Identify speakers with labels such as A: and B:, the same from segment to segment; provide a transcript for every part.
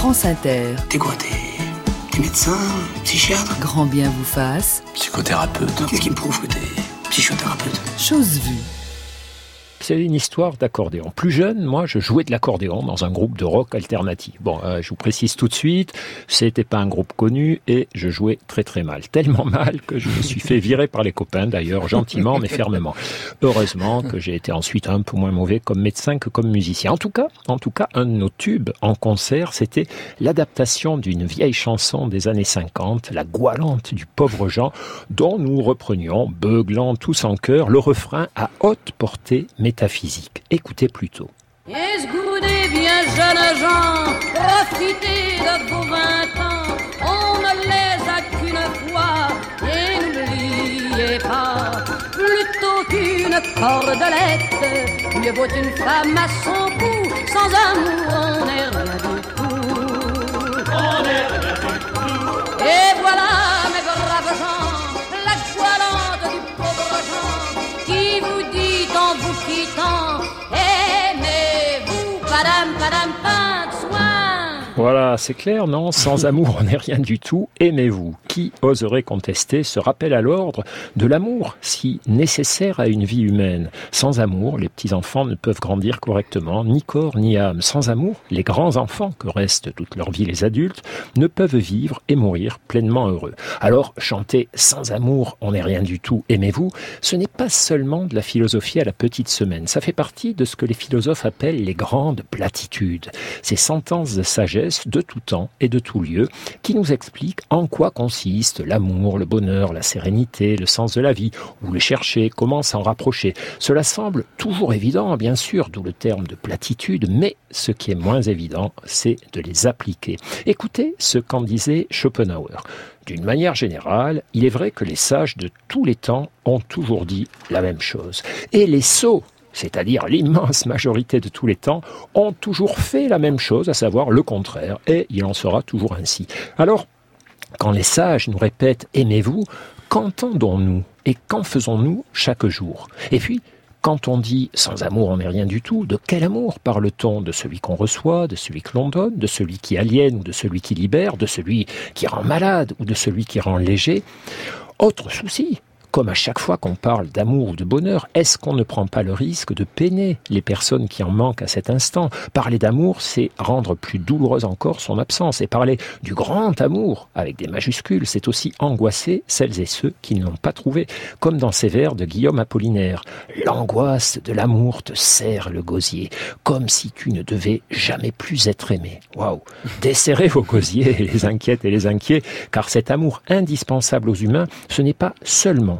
A: France Inter.
B: T'es quoi T'es médecin Psychiatre?
A: Grand bien vous fasse.
C: Psychothérapeute.
B: Qu'est-ce qui me prouve que t'es psychothérapeute?
A: Chose vue.
D: C'est une histoire d'accordéon. Plus jeune, moi, je jouais de l'accordéon dans un groupe de rock alternatif. Bon, euh, je vous précise tout de suite, c'était pas un groupe connu et je jouais très très mal. Tellement mal que je me suis fait virer par les copains, d'ailleurs, gentiment mais fermement. Heureusement que j'ai été ensuite un peu moins mauvais comme médecin que comme musicien. En tout cas, en tout cas, un de nos tubes en concert, c'était l'adaptation d'une vieille chanson des années 50, La Goualante du pauvre Jean, dont nous reprenions, beuglant tous en chœur, le refrain à haute portée métaphysique. Écoutez plutôt.
E: Esgourdez bien jeunes gens, profitez de vos vingt ans, on ne les a qu'une fois, et n'oubliez pas, plutôt qu'une cordelette, mieux vaut une femme à son cou, sans amour
D: Voilà. C'est clair, non Sans amour, on n'est rien du tout. Aimez-vous? Qui oserait contester ce rappel à l'ordre de l'amour, si nécessaire à une vie humaine? Sans amour, les petits-enfants ne peuvent grandir correctement, ni corps ni âme. Sans amour, les grands-enfants, que restent toute leur vie les adultes, ne peuvent vivre et mourir pleinement heureux. Alors, chanter sans amour, on n'est rien du tout, aimez-vous, ce n'est pas seulement de la philosophie à la petite semaine. Ça fait partie de ce que les philosophes appellent les grandes platitudes. Ces sentences de sagesse de tout temps et de tout lieu qui nous expliquent en quoi consiste l'amour, le bonheur, la sérénité, le sens de la vie, où les chercher, comment s'en rapprocher. Cela semble toujours évident, bien sûr, d'où le terme de platitude, mais ce qui est moins évident, c'est de les appliquer. Écoutez ce qu'en disait Schopenhauer. D'une manière générale, il est vrai que les sages de tous les temps ont toujours dit la même chose. Et les sots c'est-à-dire l'immense majorité de tous les temps, ont toujours fait la même chose, à savoir le contraire, et il en sera toujours ainsi. Alors, quand les sages nous répètent aimez-vous, qu'entendons-nous et qu'en faisons-nous chaque jour? Et puis, quand on dit sans amour on n'est rien du tout, de quel amour parle-t-on? De celui qu'on reçoit, de celui que l'on donne, de celui qui aliène ou de celui qui libère, de celui qui rend malade ou de celui qui rend léger? Autre souci, comme à chaque fois qu'on parle d'amour ou de bonheur, est-ce qu'on ne prend pas le risque de peiner les personnes qui en manquent à cet instant? Parler d'amour, c'est rendre plus douloureuse encore son absence. Et parler du grand amour, avec des majuscules, c'est aussi angoisser celles et ceux qui ne l'ont pas trouvé. Comme dans ces vers de Guillaume Apollinaire. L'angoisse de l'amour te serre le gosier, comme si tu ne devais jamais plus être aimé. Waouh Desserrez vos gosiers, les inquiètes et les inquiets, car cet amour indispensable aux humains, ce n'est pas seulement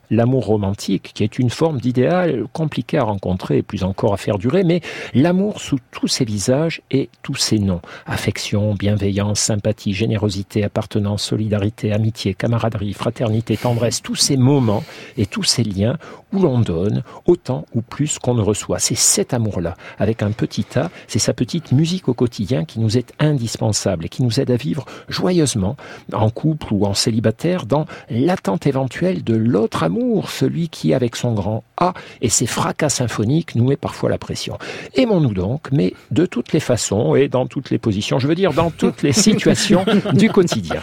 D: l'amour romantique, qui est une forme d'idéal compliquée à rencontrer et plus encore à faire durer, mais l'amour sous tous ses visages et tous ses noms. Affection, bienveillance, sympathie, générosité, appartenance, solidarité, amitié, camaraderie, fraternité, tendresse, tous ces moments et tous ces liens où l'on donne autant ou plus qu'on ne reçoit. C'est cet amour-là, avec un petit A, c'est sa petite musique au quotidien qui nous est indispensable et qui nous aide à vivre joyeusement, en couple ou en célibataire, dans l'attente éventuelle de l'autre amour, celui qui, avec son grand A et ses fracas symphoniques, nous met parfois la pression. Aimons-nous donc, mais de toutes les façons et dans toutes les positions, je veux dire dans toutes les situations du quotidien.